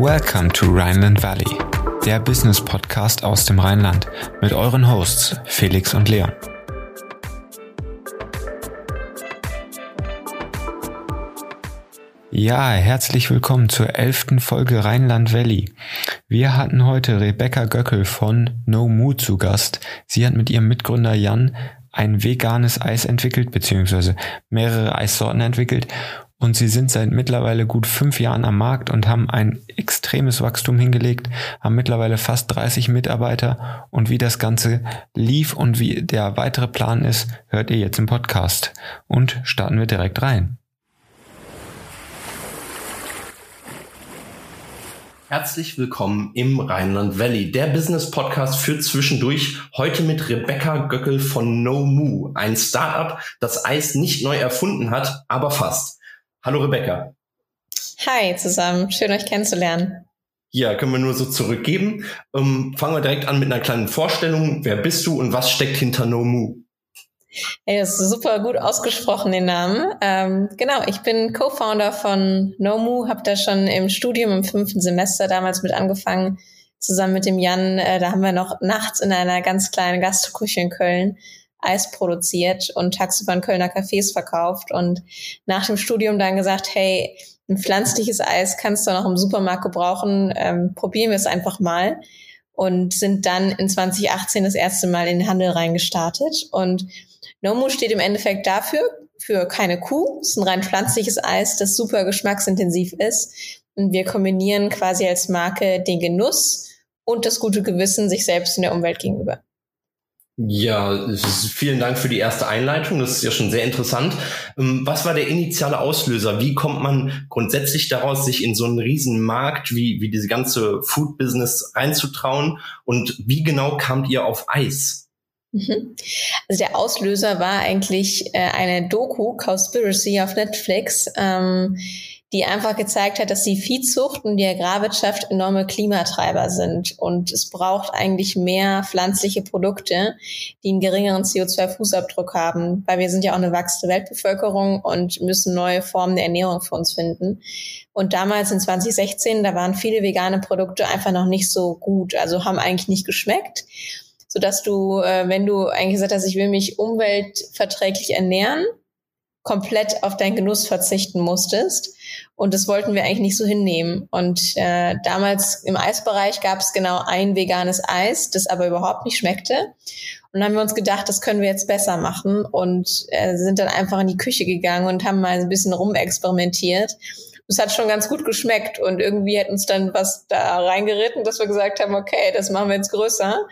Welcome to Rhineland Valley, der Business Podcast aus dem Rheinland mit euren Hosts Felix und Leon. Ja, herzlich willkommen zur elften Folge Rheinland Valley. Wir hatten heute Rebecca Göckel von No Mood zu Gast. Sie hat mit ihrem Mitgründer Jan ein veganes Eis entwickelt, beziehungsweise mehrere Eissorten entwickelt und sie sind seit mittlerweile gut fünf Jahren am Markt und haben ein extremes Wachstum hingelegt, haben mittlerweile fast 30 Mitarbeiter und wie das Ganze lief und wie der weitere Plan ist, hört ihr jetzt im Podcast und starten wir direkt rein. Herzlich willkommen im Rheinland Valley, der Business Podcast für zwischendurch. Heute mit Rebecca Göckel von No Moo, ein Startup, das Eis nicht neu erfunden hat, aber fast. Hallo Rebecca. Hi zusammen, schön euch kennenzulernen. Ja, können wir nur so zurückgeben. Ähm, fangen wir direkt an mit einer kleinen Vorstellung. Wer bist du und was steckt hinter Nomu? Hey, das ist super gut ausgesprochen, den Namen. Ähm, genau, ich bin Co-Founder von Nomu, habe da schon im Studium im fünften Semester damals mit angefangen, zusammen mit dem Jan. Äh, da haben wir noch nachts in einer ganz kleinen Gastroküche in Köln Eis produziert und tagsüber in Kölner Cafés verkauft und nach dem Studium dann gesagt, hey, ein pflanzliches Eis kannst du noch im Supermarkt gebrauchen, ähm, probieren wir es einfach mal und sind dann in 2018 das erste Mal in den Handel reingestartet und Nomu steht im Endeffekt dafür, für keine Kuh. Es ist ein rein pflanzliches Eis, das super geschmacksintensiv ist. Und wir kombinieren quasi als Marke den Genuss und das gute Gewissen sich selbst und der Umwelt gegenüber. Ja, vielen Dank für die erste Einleitung. Das ist ja schon sehr interessant. Ähm, was war der initiale Auslöser? Wie kommt man grundsätzlich daraus, sich in so einen riesen Markt wie, wie diese ganze Food-Business reinzutrauen? Und wie genau kamt ihr auf Eis? Mhm. Also der Auslöser war eigentlich äh, eine Doku, Cowspiracy auf Netflix. Ähm, die einfach gezeigt hat, dass die Viehzucht und die Agrarwirtschaft enorme Klimatreiber sind. Und es braucht eigentlich mehr pflanzliche Produkte, die einen geringeren CO2-Fußabdruck haben, weil wir sind ja auch eine wachsende Weltbevölkerung und müssen neue Formen der Ernährung für uns finden. Und damals in 2016, da waren viele vegane Produkte einfach noch nicht so gut, also haben eigentlich nicht geschmeckt so dass du, äh, wenn du eigentlich gesagt hast, ich will mich umweltverträglich ernähren, komplett auf deinen Genuss verzichten musstest. Und das wollten wir eigentlich nicht so hinnehmen. Und äh, damals im Eisbereich gab es genau ein veganes Eis, das aber überhaupt nicht schmeckte. Und dann haben wir uns gedacht, das können wir jetzt besser machen und äh, sind dann einfach in die Küche gegangen und haben mal ein bisschen rumexperimentiert. Es hat schon ganz gut geschmeckt und irgendwie hat uns dann was da reingeritten, dass wir gesagt haben, okay, das machen wir jetzt größer.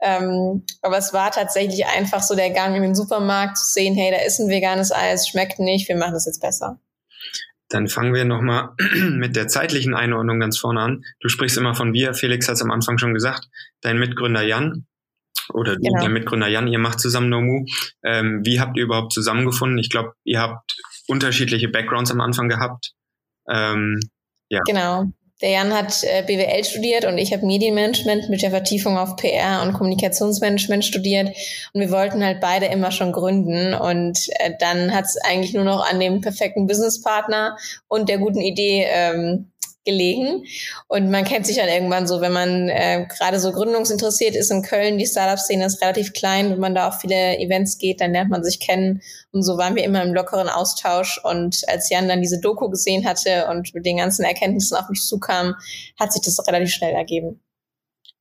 Ähm, aber es war tatsächlich einfach so der Gang in den Supermarkt zu sehen, hey, da ist ein veganes Eis, schmeckt nicht, wir machen das jetzt besser. Dann fangen wir nochmal mit der zeitlichen Einordnung ganz vorne an. Du sprichst immer von wir, Felix hat es am Anfang schon gesagt, dein Mitgründer Jan oder genau. der Mitgründer Jan, ihr macht zusammen Nomu. Ähm, wie habt ihr überhaupt zusammengefunden? Ich glaube, ihr habt unterschiedliche Backgrounds am Anfang gehabt. Ähm, ja. Genau. Der Jan hat äh, BWL studiert und ich habe Medienmanagement mit der Vertiefung auf PR und Kommunikationsmanagement studiert. Und wir wollten halt beide immer schon gründen. Und äh, dann hat es eigentlich nur noch an dem perfekten Businesspartner und der guten Idee ähm, gelegen. Und man kennt sich dann irgendwann so, wenn man äh, gerade so gründungsinteressiert ist in Köln, die Startup-Szene ist relativ klein, wenn man da auf viele Events geht, dann lernt man sich kennen. Und so waren wir immer im lockeren Austausch. Und als Jan dann diese Doku gesehen hatte und mit den ganzen Erkenntnissen auf mich zukam, hat sich das relativ schnell ergeben.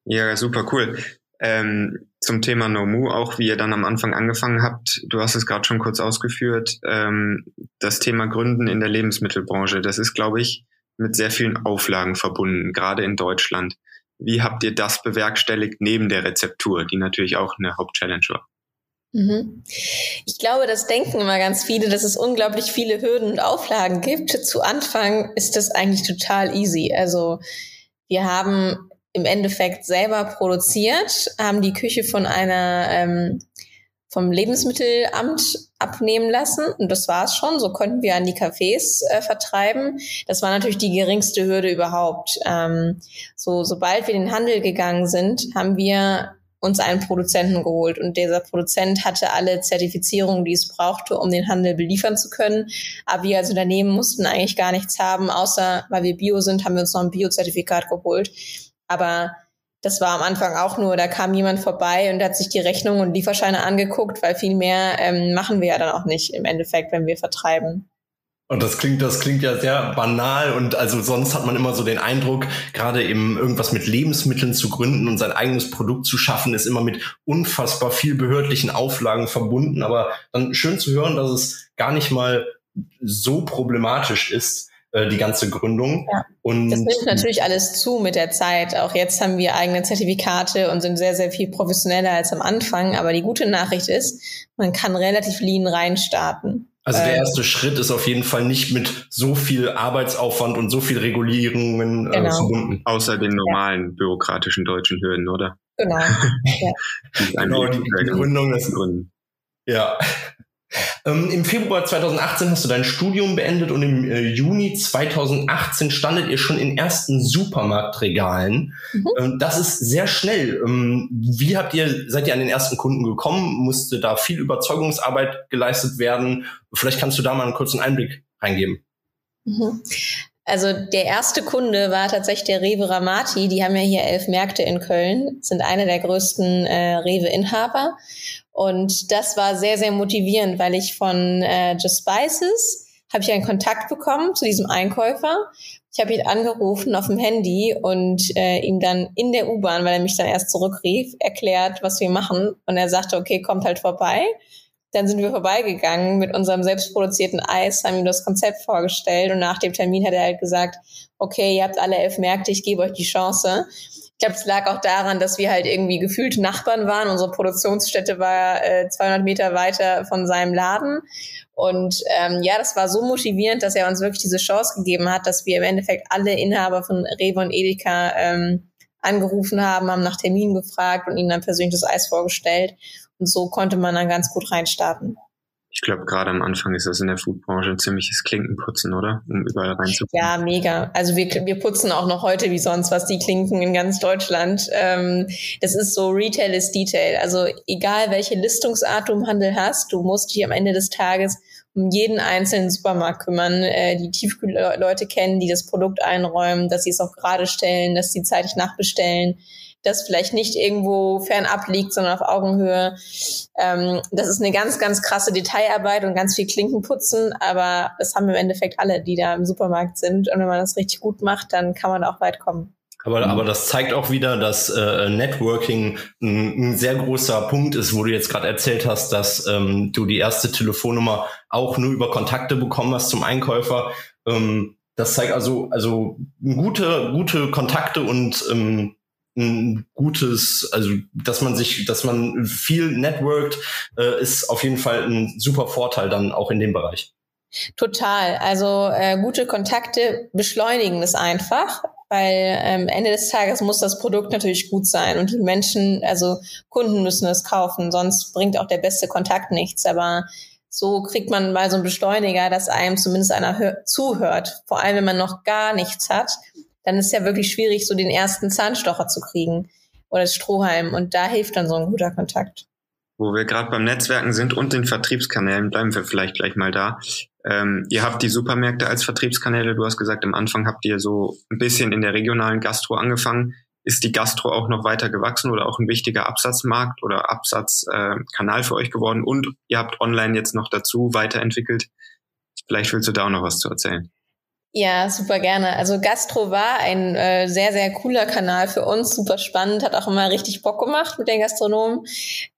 Ja, super cool. Ähm, zum Thema Nomu, auch wie ihr dann am Anfang angefangen habt, du hast es gerade schon kurz ausgeführt, ähm, das Thema Gründen in der Lebensmittelbranche, das ist, glaube ich, mit sehr vielen Auflagen verbunden, gerade in Deutschland. Wie habt ihr das bewerkstelligt neben der Rezeptur, die natürlich auch eine Hauptchallenge war? Mhm. Ich glaube, das denken immer ganz viele, dass es unglaublich viele Hürden und Auflagen gibt. Zu Anfang ist das eigentlich total easy. Also wir haben im Endeffekt selber produziert, haben die Küche von einer ähm, vom Lebensmittelamt abnehmen lassen. Und das war es schon. So konnten wir an die Cafés äh, vertreiben. Das war natürlich die geringste Hürde überhaupt. Ähm, so, sobald wir in den Handel gegangen sind, haben wir uns einen Produzenten geholt und dieser Produzent hatte alle Zertifizierungen, die es brauchte, um den Handel beliefern zu können. Aber wir als Unternehmen mussten eigentlich gar nichts haben, außer weil wir Bio sind, haben wir uns noch ein Bio-Zertifikat geholt. Aber das war am Anfang auch nur, da kam jemand vorbei und hat sich die Rechnung und Lieferscheine angeguckt, weil viel mehr ähm, machen wir ja dann auch nicht im Endeffekt, wenn wir vertreiben. Und das klingt, das klingt ja sehr banal und also sonst hat man immer so den Eindruck, gerade eben irgendwas mit Lebensmitteln zu gründen und sein eigenes Produkt zu schaffen, ist immer mit unfassbar viel behördlichen Auflagen verbunden. Aber dann schön zu hören, dass es gar nicht mal so problematisch ist, äh, die ganze Gründung. Ja. Und das nimmt natürlich alles zu mit der Zeit. Auch jetzt haben wir eigene Zertifikate und sind sehr, sehr viel professioneller als am Anfang. Aber die gute Nachricht ist, man kann relativ lean reinstarten. Also der äh, erste äh, Schritt ist auf jeden Fall nicht mit so viel Arbeitsaufwand und so viel Regulierungen äh, genau. verbunden. Außer den normalen ja. bürokratischen deutschen Hürden, oder? Genau. ja. genau, die, die Gründung ist Gründen. Ja. Ähm, Im Februar 2018 hast du dein Studium beendet und im äh, Juni 2018 standet ihr schon in ersten Supermarktregalen. Mhm. Ähm, das ist sehr schnell. Ähm, wie habt ihr, seid ihr an den ersten Kunden gekommen? Musste da viel Überzeugungsarbeit geleistet werden? Vielleicht kannst du da mal einen kurzen Einblick reingeben. Mhm. Also der erste Kunde war tatsächlich der Rewe Ramati. Die haben ja hier elf Märkte in Köln, sind einer der größten äh, Rewe-Inhaber. Und das war sehr, sehr motivierend, weil ich von äh, Just Spices habe ich einen Kontakt bekommen zu diesem Einkäufer. Ich habe ihn angerufen auf dem Handy und äh, ihm dann in der U-Bahn, weil er mich dann erst zurückrief, erklärt, was wir machen. Und er sagte, okay, kommt halt vorbei. Dann sind wir vorbeigegangen mit unserem selbstproduzierten Eis, haben ihm das Konzept vorgestellt und nach dem Termin hat er halt gesagt, okay, ihr habt alle elf Märkte, ich gebe euch die Chance. Ich glaube, es lag auch daran, dass wir halt irgendwie gefühlt Nachbarn waren. Unsere Produktionsstätte war äh, 200 Meter weiter von seinem Laden. Und ähm, ja, das war so motivierend, dass er uns wirklich diese Chance gegeben hat, dass wir im Endeffekt alle Inhaber von Rewe und Edeka ähm, angerufen haben, haben nach Terminen gefragt und ihnen dann persönlich das Eis vorgestellt. Und so konnte man dann ganz gut reinstarten. Ich glaube, gerade am Anfang ist das in der Foodbranche ein ziemliches Klinkenputzen, oder? Um überall reinzukommen. Ja, mega. Also wir, wir putzen auch noch heute wie sonst was die Klinken in ganz Deutschland. Ähm, das ist so Retail ist Detail. Also egal welche Listungsart du im Handel hast, du musst dich am Ende des Tages um jeden einzelnen Supermarkt kümmern, äh, die Tiefkühlleute kennen, die das Produkt einräumen, dass sie es auch gerade stellen, dass sie zeitig nachbestellen das vielleicht nicht irgendwo fernab liegt, sondern auf Augenhöhe. Ähm, das ist eine ganz, ganz krasse Detailarbeit und ganz viel Klinkenputzen, aber das haben im Endeffekt alle, die da im Supermarkt sind. Und wenn man das richtig gut macht, dann kann man auch weit kommen. Aber, aber das zeigt auch wieder, dass äh, Networking ein, ein sehr großer Punkt ist, wo du jetzt gerade erzählt hast, dass ähm, du die erste Telefonnummer auch nur über Kontakte bekommen hast zum Einkäufer. Ähm, das zeigt also also gute gute Kontakte und ähm, ein gutes, also dass man sich, dass man viel networkt, äh, ist auf jeden Fall ein super Vorteil dann auch in dem Bereich. Total. Also äh, gute Kontakte beschleunigen es einfach, weil ähm, Ende des Tages muss das Produkt natürlich gut sein und die Menschen, also Kunden müssen es kaufen, sonst bringt auch der beste Kontakt nichts. Aber so kriegt man mal so einen Beschleuniger, dass einem zumindest einer zuhört. Vor allem, wenn man noch gar nichts hat dann ist ja wirklich schwierig, so den ersten Zahnstocher zu kriegen oder das Strohhalm. Und da hilft dann so ein guter Kontakt. Wo wir gerade beim Netzwerken sind und den Vertriebskanälen, bleiben wir vielleicht gleich mal da. Ähm, ihr habt die Supermärkte als Vertriebskanäle. Du hast gesagt, am Anfang habt ihr so ein bisschen in der regionalen Gastro angefangen. Ist die Gastro auch noch weiter gewachsen oder auch ein wichtiger Absatzmarkt oder Absatzkanal äh, für euch geworden? Und ihr habt online jetzt noch dazu weiterentwickelt. Vielleicht willst du da auch noch was zu erzählen. Ja, super gerne. Also Gastro war ein äh, sehr, sehr cooler Kanal für uns, super spannend, hat auch immer richtig Bock gemacht mit den Gastronomen.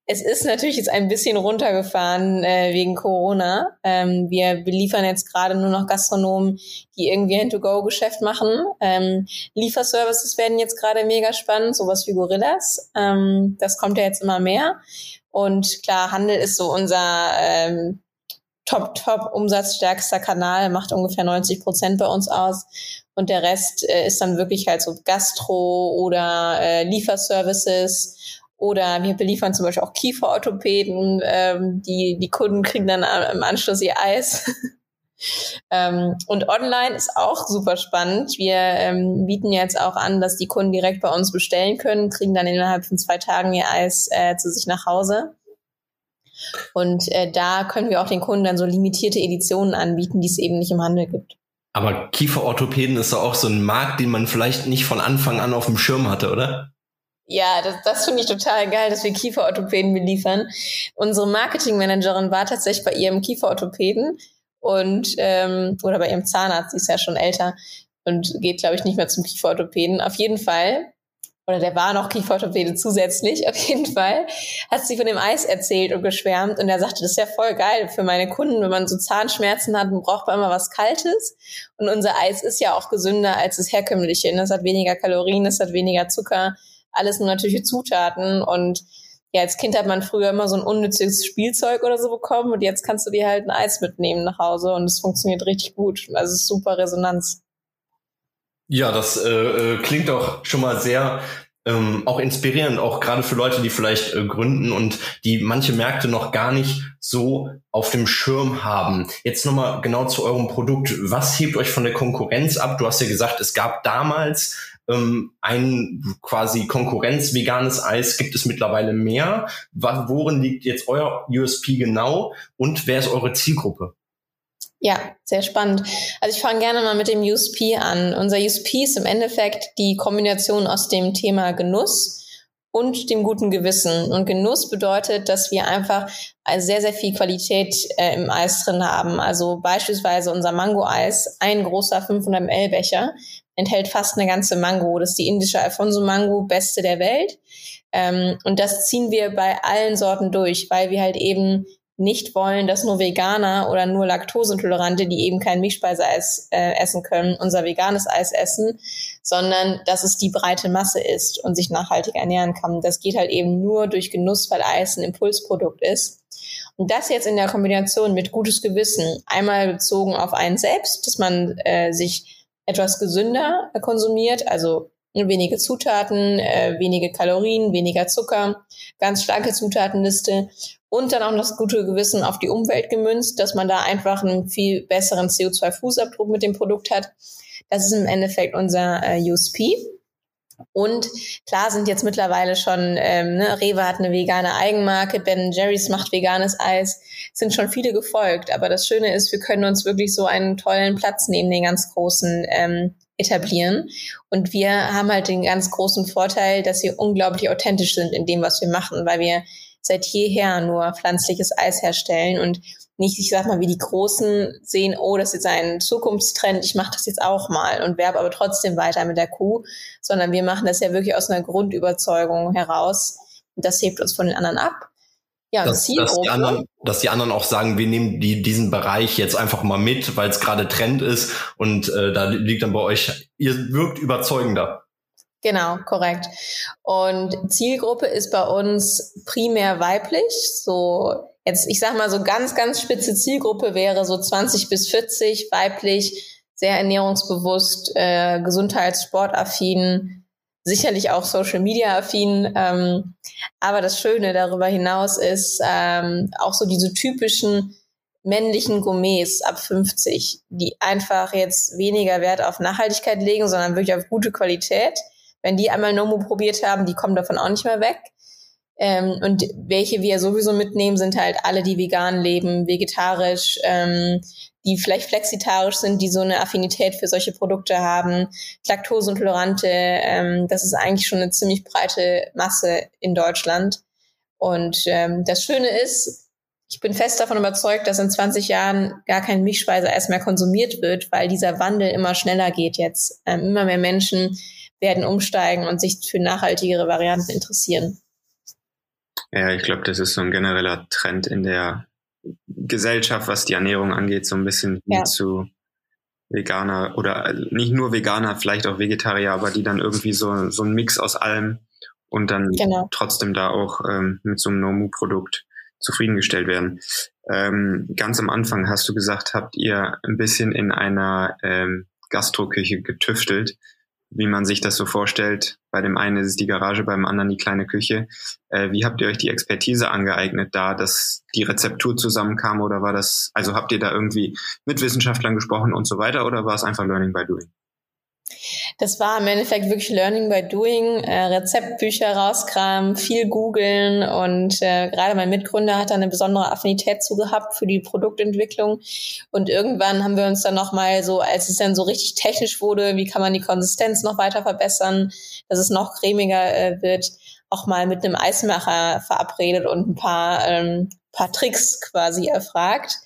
Es ist natürlich jetzt ein bisschen runtergefahren äh, wegen Corona. Ähm, wir beliefern jetzt gerade nur noch Gastronomen, die irgendwie ein To-Go-Geschäft machen. Ähm, Lieferservices werden jetzt gerade mega spannend, sowas wie Gorillas. Ähm, das kommt ja jetzt immer mehr. Und klar, Handel ist so unser ähm, top, top umsatzstärkster Kanal, macht ungefähr 90 Prozent bei uns aus. Und der Rest äh, ist dann wirklich halt so Gastro oder äh, Lieferservices oder wir beliefern zum Beispiel auch Kieferorthopäden. Ähm, die, die Kunden kriegen dann im Anschluss ihr Eis. Ähm, und online ist auch super spannend. Wir ähm, bieten jetzt auch an, dass die Kunden direkt bei uns bestellen können, kriegen dann innerhalb von zwei Tagen ihr Eis äh, zu sich nach Hause. Und äh, da können wir auch den Kunden dann so limitierte Editionen anbieten, die es eben nicht im Handel gibt. Aber Kieferorthopäden ist doch auch so ein Markt, den man vielleicht nicht von Anfang an auf dem Schirm hatte, oder? Ja, das, das finde ich total geil, dass wir Kieferorthopäden beliefern. Unsere Marketingmanagerin war tatsächlich bei ihrem Kieferorthopäden und ähm, oder bei ihrem Zahnarzt, sie ist ja schon älter und geht, glaube ich, nicht mehr zum Kieferorthopäden. Auf jeden Fall, oder der war noch Kieferorthopäde zusätzlich, auf jeden Fall, hat sie von dem Eis erzählt und geschwärmt und er sagte, das ist ja voll geil für meine Kunden, wenn man so Zahnschmerzen hat, dann braucht man immer was Kaltes und unser Eis ist ja auch gesünder als das herkömmliche. Es hat weniger Kalorien, es hat weniger Zucker alles nur natürliche Zutaten und ja, als Kind hat man früher immer so ein unnützes Spielzeug oder so bekommen und jetzt kannst du dir halt ein Eis mitnehmen nach Hause und es funktioniert richtig gut. Also super Resonanz. Ja, das äh, äh klingt doch schon mal sehr ähm, auch inspirierend, auch gerade für Leute, die vielleicht äh, gründen und die manche Märkte noch gar nicht so auf dem Schirm haben. Jetzt nochmal genau zu eurem Produkt. Was hebt euch von der Konkurrenz ab? Du hast ja gesagt, es gab damals ähm, ein quasi Konkurrenz veganes Eis gibt es mittlerweile mehr. Worin liegt jetzt euer USP genau und wer ist eure Zielgruppe? Ja, sehr spannend. Also ich fange gerne mal mit dem USP an. Unser USP ist im Endeffekt die Kombination aus dem Thema Genuss und dem guten Gewissen. Und Genuss bedeutet, dass wir einfach sehr, sehr viel Qualität äh, im Eis drin haben. Also beispielsweise unser Mango-Eis, ein großer 500 ml Becher, enthält fast eine ganze Mango. Das ist die indische Alfonso Mango, beste der Welt. Ähm, und das ziehen wir bei allen Sorten durch, weil wir halt eben nicht wollen, dass nur Veganer oder nur Laktoseintolerante, die eben kein Milchspeiseeis äh, essen können, unser veganes Eis essen, sondern dass es die breite Masse ist und sich nachhaltig ernähren kann. Das geht halt eben nur durch Genuss, weil Eis ein Impulsprodukt ist. Und das jetzt in der Kombination mit gutes Gewissen, einmal bezogen auf einen selbst, dass man äh, sich etwas gesünder konsumiert, also wenige Zutaten, äh, wenige Kalorien, weniger Zucker, ganz starke Zutatenliste und dann auch das gute Gewissen auf die Umwelt gemünzt, dass man da einfach einen viel besseren CO2-Fußabdruck mit dem Produkt hat. Das ist im Endeffekt unser äh, USP. Und klar sind jetzt mittlerweile schon, ähm, ne, Rewe hat eine vegane Eigenmarke, Ben Jerry's macht veganes Eis, sind schon viele gefolgt. Aber das Schöne ist, wir können uns wirklich so einen tollen Platz neben den ganz großen ähm, etablieren. Und wir haben halt den ganz großen Vorteil, dass wir unglaublich authentisch sind in dem, was wir machen, weil wir seit jeher nur pflanzliches Eis herstellen und nicht, ich sag mal, wie die Großen sehen, oh, das ist jetzt ein Zukunftstrend, ich mache das jetzt auch mal und werbe aber trotzdem weiter mit der Kuh, sondern wir machen das ja wirklich aus einer Grundüberzeugung heraus. Und das hebt uns von den anderen ab. Ja, dass, dass, die anderen, dass die anderen auch sagen, wir nehmen die, diesen Bereich jetzt einfach mal mit, weil es gerade Trend ist und äh, da liegt dann bei euch, ihr wirkt überzeugender. Genau, korrekt. Und Zielgruppe ist bei uns primär weiblich, so Jetzt, ich sag mal, so ganz, ganz spitze Zielgruppe wäre so 20 bis 40, weiblich, sehr ernährungsbewusst, äh, gesundheitssportaffin, sicherlich auch Social Media affin. Ähm, aber das Schöne darüber hinaus ist ähm, auch so diese typischen männlichen Gourmets ab 50, die einfach jetzt weniger Wert auf Nachhaltigkeit legen, sondern wirklich auf gute Qualität. Wenn die einmal Nomo probiert haben, die kommen davon auch nicht mehr weg. Ähm, und welche wir sowieso mitnehmen, sind halt alle, die vegan leben, vegetarisch, ähm, die vielleicht flexitarisch sind, die so eine Affinität für solche Produkte haben, Laktoseintolerante. Ähm, das ist eigentlich schon eine ziemlich breite Masse in Deutschland. Und ähm, das Schöne ist, ich bin fest davon überzeugt, dass in 20 Jahren gar kein Milchspeiseeis mehr konsumiert wird, weil dieser Wandel immer schneller geht jetzt. Ähm, immer mehr Menschen werden umsteigen und sich für nachhaltigere Varianten interessieren. Ja, ich glaube, das ist so ein genereller Trend in der Gesellschaft, was die Ernährung angeht, so ein bisschen ja. zu Veganer oder äh, nicht nur Veganer, vielleicht auch Vegetarier, aber die dann irgendwie so, so ein Mix aus allem und dann genau. trotzdem da auch ähm, mit so einem Nomu-Produkt zufriedengestellt werden. Ähm, ganz am Anfang hast du gesagt, habt ihr ein bisschen in einer ähm, Gastroküche getüftelt. Wie man sich das so vorstellt. Bei dem einen ist es die Garage, beim anderen die kleine Küche. Äh, wie habt ihr euch die Expertise angeeignet, da dass die Rezeptur zusammenkam oder war das, also habt ihr da irgendwie mit Wissenschaftlern gesprochen und so weiter oder war es einfach Learning by Doing? Das war im Endeffekt wirklich Learning by Doing, äh, Rezeptbücher rauskramen, viel googeln und äh, gerade mein Mitgründer hat da eine besondere Affinität zu gehabt für die Produktentwicklung und irgendwann haben wir uns dann nochmal so, als es dann so richtig technisch wurde, wie kann man die Konsistenz noch weiter verbessern, dass es noch cremiger äh, wird, auch mal mit einem Eismacher verabredet und ein paar, ähm, paar Tricks quasi erfragt.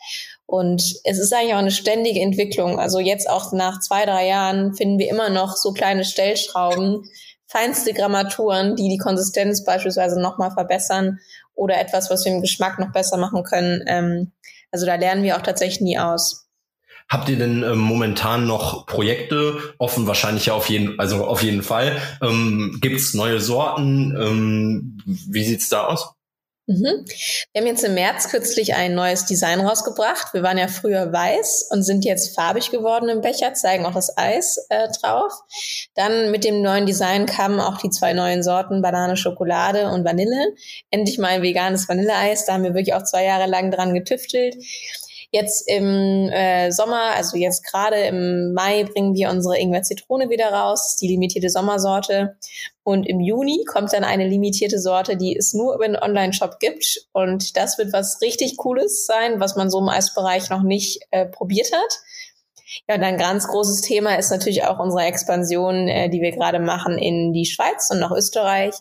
Und es ist eigentlich auch eine ständige Entwicklung. Also jetzt auch nach zwei, drei Jahren finden wir immer noch so kleine Stellschrauben, feinste Grammaturen, die die Konsistenz beispielsweise nochmal verbessern oder etwas, was wir im Geschmack noch besser machen können. Ähm, also da lernen wir auch tatsächlich nie aus. Habt ihr denn ähm, momentan noch Projekte offen? Wahrscheinlich ja auf jeden, also auf jeden Fall. Ähm, Gibt es neue Sorten? Ähm, wie sieht's da aus? Mhm. Wir haben jetzt im März kürzlich ein neues Design rausgebracht. Wir waren ja früher weiß und sind jetzt farbig geworden im Becher, zeigen auch das Eis äh, drauf. Dann mit dem neuen Design kamen auch die zwei neuen Sorten Banane, Schokolade und Vanille. Endlich mal ein veganes Vanilleeis. Da haben wir wirklich auch zwei Jahre lang dran getüftelt. Jetzt im äh, Sommer, also jetzt gerade im Mai, bringen wir unsere Ingwer-Zitrone wieder raus, die limitierte Sommersorte. Und im Juni kommt dann eine limitierte Sorte, die es nur über den Online-Shop gibt. Und das wird was richtig Cooles sein, was man so im Eisbereich noch nicht äh, probiert hat. Ja, und ein ganz großes Thema ist natürlich auch unsere Expansion, äh, die wir gerade machen in die Schweiz und nach Österreich.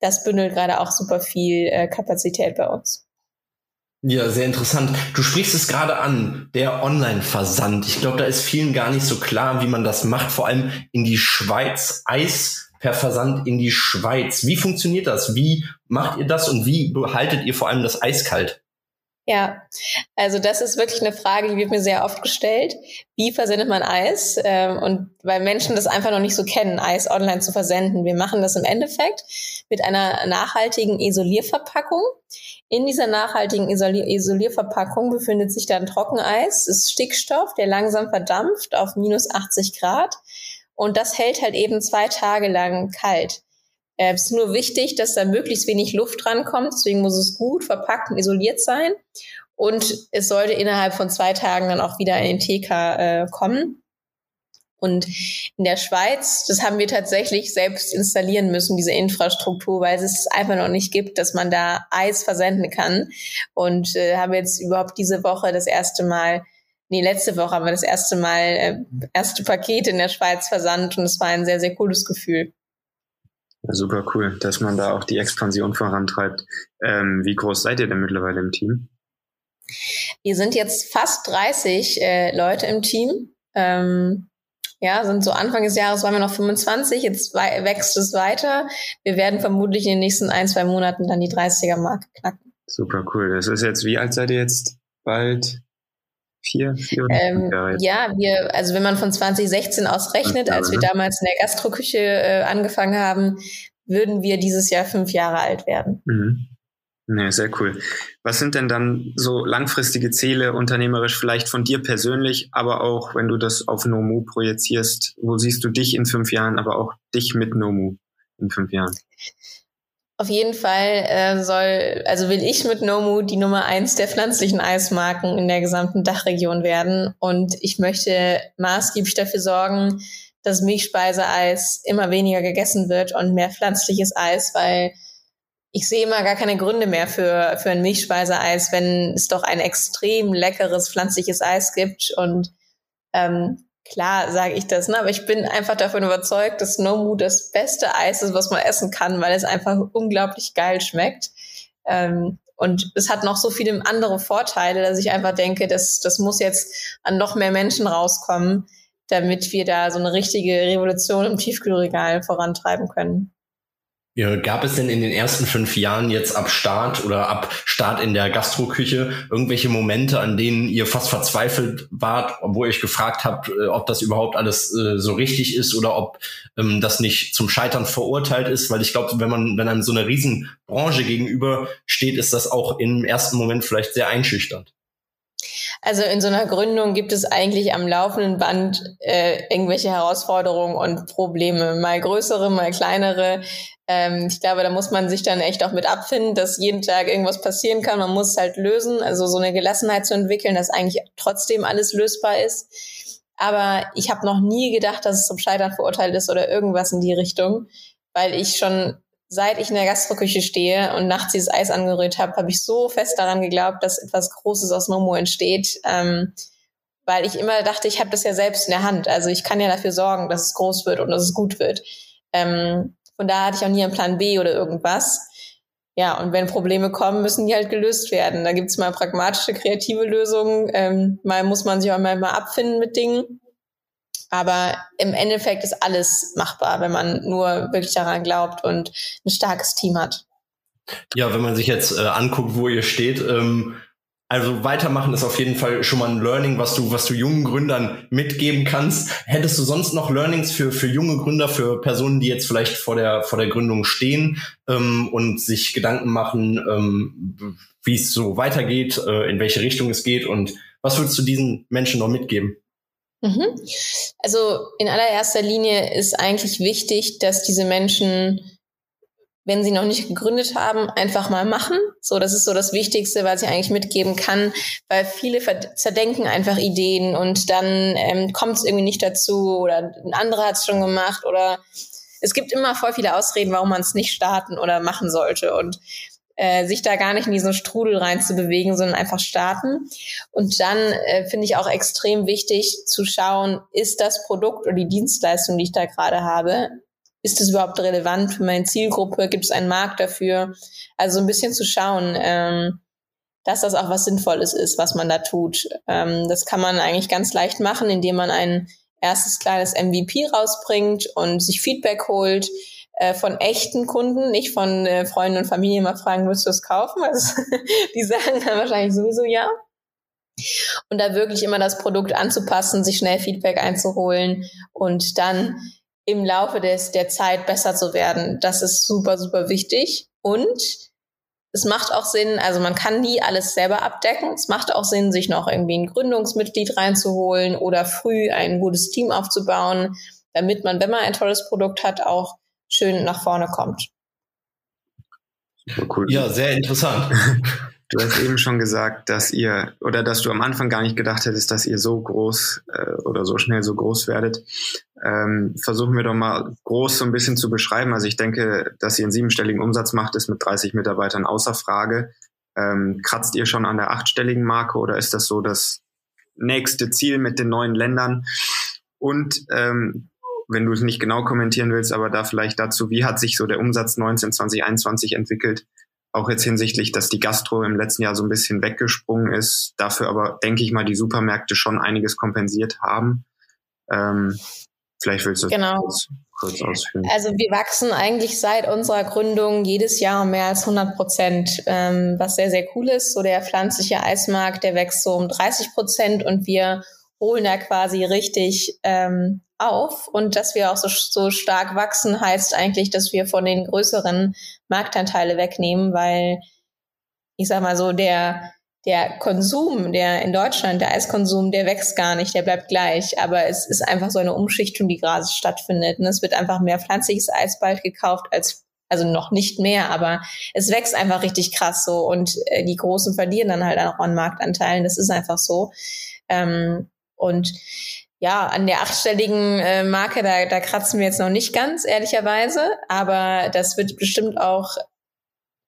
Das bündelt gerade auch super viel äh, Kapazität bei uns. Ja, sehr interessant. Du sprichst es gerade an, der Online-Versand. Ich glaube, da ist vielen gar nicht so klar, wie man das macht, vor allem in die Schweiz. Eis per Versand in die Schweiz. Wie funktioniert das? Wie macht ihr das und wie behaltet ihr vor allem das Eis kalt? Ja, also das ist wirklich eine Frage, die wird mir sehr oft gestellt. Wie versendet man Eis? Ähm, und weil Menschen das einfach noch nicht so kennen, Eis online zu versenden. Wir machen das im Endeffekt mit einer nachhaltigen Isolierverpackung. In dieser nachhaltigen Isolier Isolierverpackung befindet sich dann Trockeneis, ist Stickstoff, der langsam verdampft auf minus 80 Grad. Und das hält halt eben zwei Tage lang kalt. Äh, es ist nur wichtig, dass da möglichst wenig Luft rankommt. Deswegen muss es gut verpackt und isoliert sein. Und es sollte innerhalb von zwei Tagen dann auch wieder in den TK äh, kommen. Und in der Schweiz, das haben wir tatsächlich selbst installieren müssen, diese Infrastruktur, weil es es einfach noch nicht gibt, dass man da Eis versenden kann. Und äh, haben jetzt überhaupt diese Woche das erste Mal, nee, letzte Woche haben wir das erste Mal äh, erste Pakete in der Schweiz versandt und es war ein sehr, sehr cooles Gefühl. Ja, super cool, dass man da auch die Expansion vorantreibt. Ähm, wie groß seid ihr denn mittlerweile im Team? Wir sind jetzt fast 30 äh, Leute im Team. Ähm, ja, sind so Anfang des Jahres waren wir noch 25, jetzt wächst es weiter. Wir werden vermutlich in den nächsten ein, zwei Monaten dann die 30er-Marke knacken. Super cool. Das ist jetzt, wie alt seid ihr jetzt? Bald vier, vier oder ähm? Ja, wir, also wenn man von 2016 aus rechnet, als wir damals in der Gastroküche äh, angefangen haben, würden wir dieses Jahr fünf Jahre alt werden. Mhm. Ja, sehr cool. Was sind denn dann so langfristige Ziele unternehmerisch vielleicht von dir persönlich, aber auch wenn du das auf Nomu projizierst, wo siehst du dich in fünf Jahren, aber auch dich mit Nomu in fünf Jahren? Auf jeden Fall äh, soll, also will ich mit Nomu die Nummer eins der pflanzlichen Eismarken in der gesamten Dachregion werden. Und ich möchte maßgeblich dafür sorgen, dass Milchspeiseeis immer weniger gegessen wird und mehr pflanzliches Eis, weil ich sehe immer gar keine Gründe mehr für, für ein Milchspeiseeis, wenn es doch ein extrem leckeres pflanzliches Eis gibt. Und ähm, klar sage ich das, ne? aber ich bin einfach davon überzeugt, dass Nomu das beste Eis ist, was man essen kann, weil es einfach unglaublich geil schmeckt. Ähm, und es hat noch so viele andere Vorteile, dass ich einfach denke, dass das muss jetzt an noch mehr Menschen rauskommen, damit wir da so eine richtige Revolution im Tiefkühlregal vorantreiben können. Gab es denn in den ersten fünf Jahren jetzt ab Start oder ab Start in der Gastroküche irgendwelche Momente, an denen ihr fast verzweifelt wart, wo ihr euch gefragt habt, äh, ob das überhaupt alles äh, so richtig ist oder ob ähm, das nicht zum Scheitern verurteilt ist? Weil ich glaube, wenn man, wenn einem so eine Riesenbranche gegenüber steht, ist das auch im ersten Moment vielleicht sehr einschüchternd. Also in so einer Gründung gibt es eigentlich am laufenden Band äh, irgendwelche Herausforderungen und Probleme, mal größere, mal kleinere. Ähm, ich glaube, da muss man sich dann echt auch mit abfinden, dass jeden Tag irgendwas passieren kann. Man muss es halt lösen, also so eine Gelassenheit zu entwickeln, dass eigentlich trotzdem alles lösbar ist. Aber ich habe noch nie gedacht, dass es zum Scheitern verurteilt ist oder irgendwas in die Richtung, weil ich schon seit ich in der Gastroküche stehe und nachts dieses Eis angerührt habe, habe ich so fest daran geglaubt, dass etwas Großes aus Momo entsteht, ähm, weil ich immer dachte, ich habe das ja selbst in der Hand. Also ich kann ja dafür sorgen, dass es groß wird und dass es gut wird. Ähm, von da hatte ich auch nie einen Plan B oder irgendwas. Ja, und wenn Probleme kommen, müssen die halt gelöst werden. Da gibt's mal pragmatische, kreative Lösungen. Ähm, mal muss man sich auch mal, mal abfinden mit Dingen. Aber im Endeffekt ist alles machbar, wenn man nur wirklich daran glaubt und ein starkes Team hat. Ja, wenn man sich jetzt äh, anguckt, wo ihr steht, ähm, also weitermachen ist auf jeden Fall schon mal ein Learning, was du, was du jungen Gründern mitgeben kannst. Hättest du sonst noch Learnings für, für junge Gründer, für Personen, die jetzt vielleicht vor der, vor der Gründung stehen ähm, und sich Gedanken machen, ähm, wie es so weitergeht, äh, in welche Richtung es geht und was würdest du diesen Menschen noch mitgeben? Mhm. Also in allererster Linie ist eigentlich wichtig, dass diese Menschen, wenn sie noch nicht gegründet haben, einfach mal machen. So, das ist so das Wichtigste, was ich eigentlich mitgeben kann, weil viele zerdenken einfach Ideen und dann ähm, kommt es irgendwie nicht dazu oder ein anderer hat es schon gemacht oder es gibt immer voll viele Ausreden, warum man es nicht starten oder machen sollte. Und äh, sich da gar nicht in diesen Strudel rein zu bewegen, sondern einfach starten. Und dann äh, finde ich auch extrem wichtig zu schauen, ist das Produkt oder die Dienstleistung, die ich da gerade habe, ist das überhaupt relevant für meine Zielgruppe? Gibt es einen Markt dafür? Also ein bisschen zu schauen, ähm, dass das auch was Sinnvolles ist, was man da tut. Ähm, das kann man eigentlich ganz leicht machen, indem man ein erstes kleines MVP rausbringt und sich Feedback holt äh, von echten Kunden, nicht von äh, Freunden und Familie mal fragen, willst du es kaufen? Also, die sagen dann wahrscheinlich sowieso ja. Und da wirklich immer das Produkt anzupassen, sich schnell Feedback einzuholen und dann im Laufe des, der Zeit besser zu werden. Das ist super, super wichtig. Und es macht auch Sinn, also man kann nie alles selber abdecken. Es macht auch Sinn, sich noch irgendwie ein Gründungsmitglied reinzuholen oder früh ein gutes Team aufzubauen, damit man, wenn man ein tolles Produkt hat, auch schön nach vorne kommt. Cool. Ja, sehr interessant. Du hast eben schon gesagt, dass ihr oder dass du am Anfang gar nicht gedacht hättest, dass ihr so groß äh, oder so schnell so groß werdet. Ähm, versuchen wir doch mal groß so ein bisschen zu beschreiben. Also ich denke, dass ihr einen siebenstelligen Umsatz macht, ist mit 30 Mitarbeitern außer Frage. Ähm, kratzt ihr schon an der achtstelligen Marke oder ist das so das nächste Ziel mit den neuen Ländern? Und ähm, wenn du es nicht genau kommentieren willst, aber da vielleicht dazu, wie hat sich so der Umsatz 19, 2021 entwickelt? Auch jetzt hinsichtlich, dass die Gastro im letzten Jahr so ein bisschen weggesprungen ist, dafür aber, denke ich mal, die Supermärkte schon einiges kompensiert haben. Ähm, vielleicht willst du genau. kurz, kurz ausführen. Also wir wachsen eigentlich seit unserer Gründung jedes Jahr um mehr als 100 Prozent, ähm, was sehr, sehr cool ist. So der pflanzliche Eismarkt, der wächst so um 30 Prozent und wir holen da quasi richtig ähm, auf. Und dass wir auch so, so stark wachsen, heißt eigentlich, dass wir von den größeren Marktanteile wegnehmen, weil ich sag mal so, der, der Konsum, der in Deutschland, der Eiskonsum, der wächst gar nicht, der bleibt gleich. Aber es ist einfach so eine Umschichtung, die gerade stattfindet. Und es wird einfach mehr pflanzliches Eis bald gekauft als also noch nicht mehr, aber es wächst einfach richtig krass so und äh, die Großen verlieren dann halt auch an Marktanteilen. Das ist einfach so. Ähm, und ja, an der achtstelligen äh, Marke, da, da kratzen wir jetzt noch nicht ganz, ehrlicherweise. Aber das wird bestimmt auch,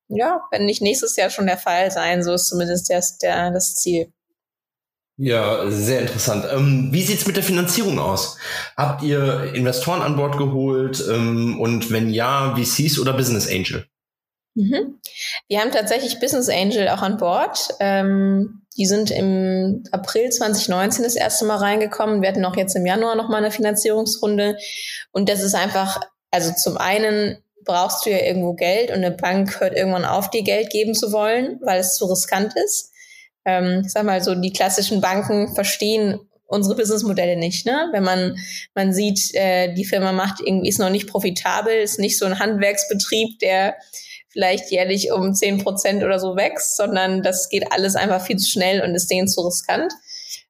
ja, wenn nicht nächstes Jahr schon der Fall sein. So ist zumindest das, der, das Ziel. Ja, sehr interessant. Ähm, wie sieht's mit der Finanzierung aus? Habt ihr Investoren an Bord geholt? Ähm, und wenn ja, VCs oder Business Angel? Mhm. Wir haben tatsächlich Business Angel auch an Bord. Ähm, die sind im April 2019 das erste Mal reingekommen. Wir hatten auch jetzt im Januar noch mal eine Finanzierungsrunde. Und das ist einfach, also zum einen brauchst du ja irgendwo Geld und eine Bank hört irgendwann auf, dir Geld geben zu wollen, weil es zu riskant ist. Ähm, ich sag mal so, die klassischen Banken verstehen unsere Businessmodelle nicht. Ne? Wenn man man sieht, äh, die Firma macht irgendwie ist noch nicht profitabel, ist nicht so ein Handwerksbetrieb, der vielleicht jährlich um zehn Prozent oder so wächst, sondern das geht alles einfach viel zu schnell und ist denen zu riskant.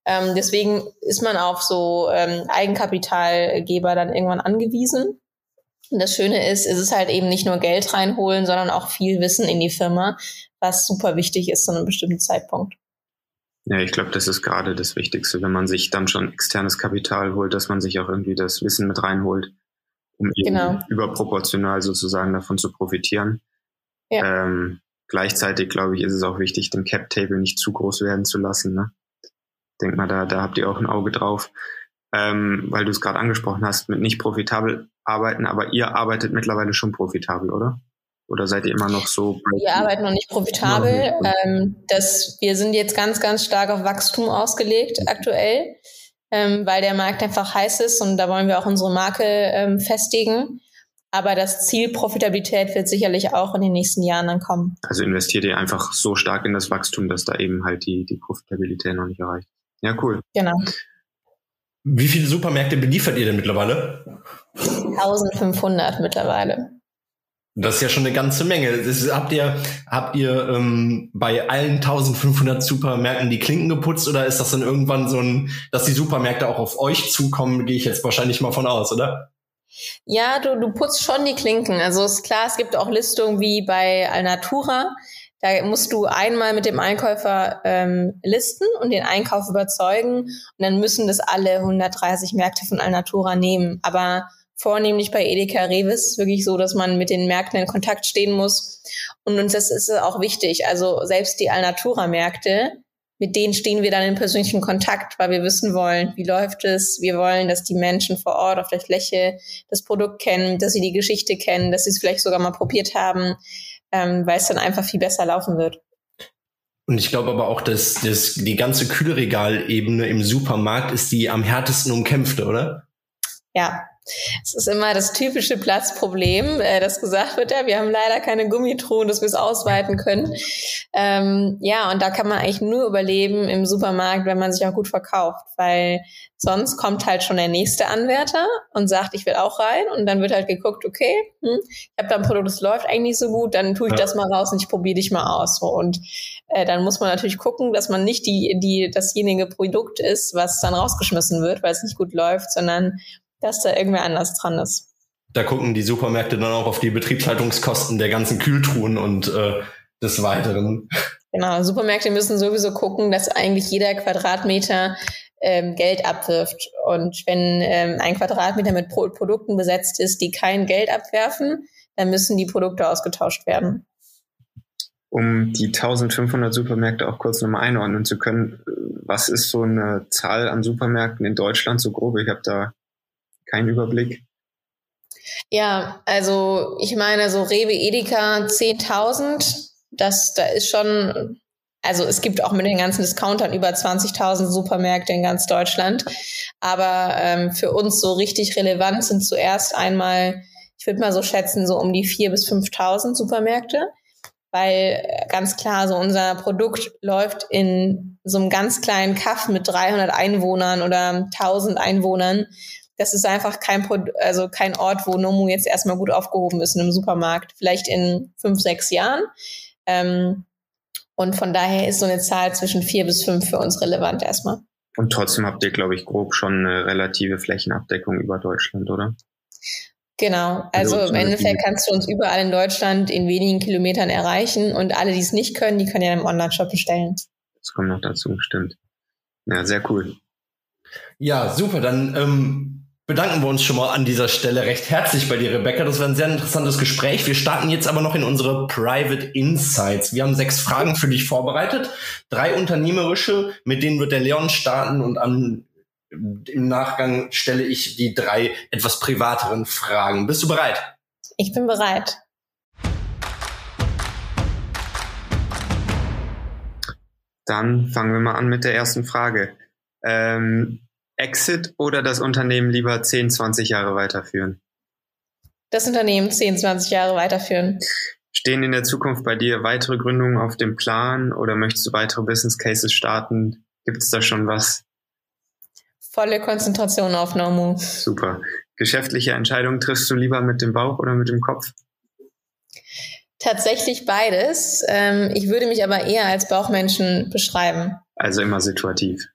Ähm, deswegen ist man auf so ähm, Eigenkapitalgeber dann irgendwann angewiesen. Und das Schöne ist, es ist halt eben nicht nur Geld reinholen, sondern auch viel Wissen in die Firma, was super wichtig ist zu einem bestimmten Zeitpunkt. Ja, ich glaube, das ist gerade das Wichtigste, wenn man sich dann schon externes Kapital holt, dass man sich auch irgendwie das Wissen mit reinholt, um genau. überproportional sozusagen davon zu profitieren. Ja. Ähm, gleichzeitig, glaube ich, ist es auch wichtig, den Cap-Table nicht zu groß werden zu lassen. Ne? Denk mal, da, da habt ihr auch ein Auge drauf, ähm, weil du es gerade angesprochen hast, mit nicht profitabel arbeiten, aber ihr arbeitet mittlerweile schon profitabel, oder? Oder seid ihr immer noch so? Wir arbeiten noch nicht profitabel. Ähm, das, wir sind jetzt ganz, ganz stark auf Wachstum ausgelegt mhm. aktuell, ähm, weil der Markt einfach heiß ist und da wollen wir auch unsere Marke ähm, festigen. Aber das Ziel Profitabilität wird sicherlich auch in den nächsten Jahren dann kommen. Also investiert ihr einfach so stark in das Wachstum, dass da eben halt die, die Profitabilität noch nicht erreicht. Ja, cool. Genau. Wie viele Supermärkte beliefert ihr denn mittlerweile? 1500 mittlerweile. Das ist ja schon eine ganze Menge. Ist, habt ihr, habt ihr ähm, bei allen 1500 Supermärkten die Klinken geputzt oder ist das dann irgendwann so ein, dass die Supermärkte auch auf euch zukommen, gehe ich jetzt wahrscheinlich mal von aus, oder? Ja, du, du putzt schon die Klinken. Also ist klar, es gibt auch Listungen wie bei Alnatura. Da musst du einmal mit dem Einkäufer ähm, listen und den Einkauf überzeugen und dann müssen das alle 130 Märkte von Alnatura nehmen. Aber vornehmlich bei Edeka Revis wirklich so, dass man mit den Märkten in Kontakt stehen muss. Und uns das ist auch wichtig. Also selbst die Alnatura-Märkte, mit denen stehen wir dann in persönlichen Kontakt, weil wir wissen wollen, wie läuft es. Wir wollen, dass die Menschen vor Ort auf der Fläche das Produkt kennen, dass sie die Geschichte kennen, dass sie es vielleicht sogar mal probiert haben, ähm, weil es dann einfach viel besser laufen wird. Und ich glaube aber auch, dass, dass die ganze Kühlregalebene im Supermarkt ist die am härtesten umkämpfte, oder? Ja, es ist immer das typische Platzproblem, äh, das gesagt wird, ja, wir haben leider keine Gummitruhen, dass wir es ausweiten können. Ähm, ja, und da kann man eigentlich nur überleben im Supermarkt, wenn man sich auch gut verkauft, weil sonst kommt halt schon der nächste Anwärter und sagt, ich will auch rein und dann wird halt geguckt, okay, hm, ich habe da ein Produkt, das läuft eigentlich nicht so gut, dann tue ich ja. das mal raus und ich probiere dich mal aus. So. Und äh, dann muss man natürlich gucken, dass man nicht die, die dasjenige Produkt ist, was dann rausgeschmissen wird, weil es nicht gut läuft, sondern dass da irgendwer anders dran ist. Da gucken die Supermärkte dann auch auf die Betriebshaltungskosten der ganzen Kühltruhen und äh, des Weiteren. Genau, Supermärkte müssen sowieso gucken, dass eigentlich jeder Quadratmeter ähm, Geld abwirft. Und wenn ähm, ein Quadratmeter mit Pro Produkten besetzt ist, die kein Geld abwerfen, dann müssen die Produkte ausgetauscht werden. Um die 1500 Supermärkte auch kurz nochmal einordnen zu können, was ist so eine Zahl an Supermärkten in Deutschland so grob? Ich habe da keinen Überblick? Ja, also ich meine, so Rewe Edeka 10.000, das, da ist schon, also es gibt auch mit den ganzen Discountern über 20.000 Supermärkte in ganz Deutschland. Aber ähm, für uns so richtig relevant sind zuerst einmal, ich würde mal so schätzen, so um die 4.000 bis 5.000 Supermärkte. Weil äh, ganz klar, so unser Produkt läuft in so einem ganz kleinen Kaff mit 300 Einwohnern oder 1000 Einwohnern das ist einfach kein, also kein Ort, wo Nomu jetzt erstmal gut aufgehoben ist in einem Supermarkt. Vielleicht in fünf, sechs Jahren. Ähm, und von daher ist so eine Zahl zwischen vier bis fünf für uns relevant erstmal. Und trotzdem habt ihr, glaube ich, grob schon eine relative Flächenabdeckung über Deutschland, oder? Genau, also, also im Endeffekt kannst du uns überall in Deutschland in wenigen Kilometern erreichen und alle, die es nicht können, die können ja im Online-Shop bestellen. Das kommt noch dazu, stimmt. Ja, sehr cool. Ja, super. Dann ähm, bedanken wir uns schon mal an dieser Stelle recht herzlich bei dir, Rebecca. Das war ein sehr interessantes Gespräch. Wir starten jetzt aber noch in unsere Private Insights. Wir haben sechs Fragen für dich vorbereitet. Drei unternehmerische, mit denen wird der Leon starten und am, im Nachgang stelle ich die drei etwas privateren Fragen. Bist du bereit? Ich bin bereit. Dann fangen wir mal an mit der ersten Frage. Ähm, Exit oder das Unternehmen lieber 10, 20 Jahre weiterführen? Das Unternehmen 10, 20 Jahre weiterführen. Stehen in der Zukunft bei dir weitere Gründungen auf dem Plan oder möchtest du weitere Business Cases starten? Gibt es da schon was? Volle Konzentration auf Nomu. Super. Geschäftliche Entscheidungen triffst du lieber mit dem Bauch oder mit dem Kopf? Tatsächlich beides. Ähm, ich würde mich aber eher als Bauchmenschen beschreiben. Also immer situativ.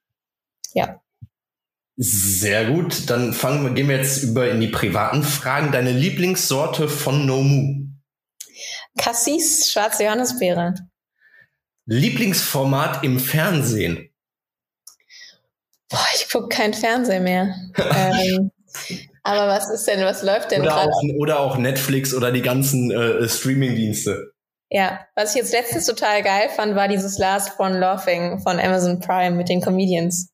Ja. Sehr gut. Dann fangen wir, gehen wir jetzt über in die privaten Fragen. Deine Lieblingssorte von Nomu? Cassis, schwarze Johannisbeere. Lieblingsformat im Fernsehen? Boah, ich gucke kein Fernsehen mehr. ähm, aber was ist denn, was läuft denn gerade? Oder auch Netflix oder die ganzen äh, Streaming-Dienste. Ja, was ich jetzt letztens total geil fand, war dieses Last One Laughing von Amazon Prime mit den Comedians.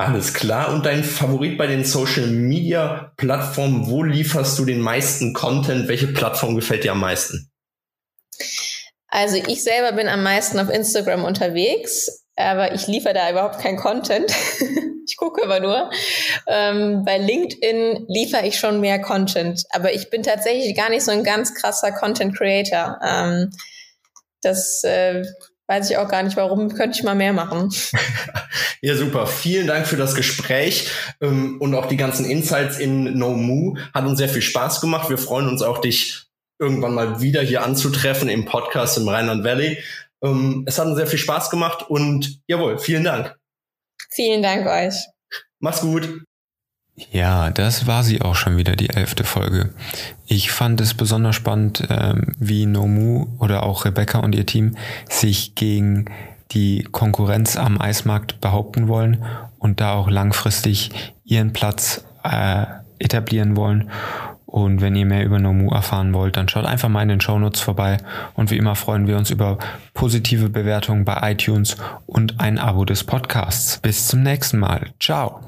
Alles klar. Und dein Favorit bei den Social Media Plattformen, wo lieferst du den meisten Content? Welche Plattform gefällt dir am meisten? Also ich selber bin am meisten auf Instagram unterwegs, aber ich liefere da überhaupt kein Content. ich gucke aber nur. Ähm, bei LinkedIn liefere ich schon mehr Content, aber ich bin tatsächlich gar nicht so ein ganz krasser Content Creator. Ähm, das äh, weiß ich auch gar nicht, warum könnte ich mal mehr machen. ja, super. Vielen Dank für das Gespräch ähm, und auch die ganzen Insights in No Moo. Hat uns sehr viel Spaß gemacht. Wir freuen uns auch, dich irgendwann mal wieder hier anzutreffen im Podcast im Rheinland Valley. Ähm, es hat uns sehr viel Spaß gemacht und jawohl, vielen Dank. Vielen Dank euch. Mach's gut. Ja, das war sie auch schon wieder, die elfte Folge. Ich fand es besonders spannend, ähm, wie Nomu oder auch Rebecca und ihr Team sich gegen die Konkurrenz am Eismarkt behaupten wollen und da auch langfristig ihren Platz äh, etablieren wollen. Und wenn ihr mehr über Nomu erfahren wollt, dann schaut einfach mal in den Shownotes vorbei. Und wie immer freuen wir uns über positive Bewertungen bei iTunes und ein Abo des Podcasts. Bis zum nächsten Mal. Ciao.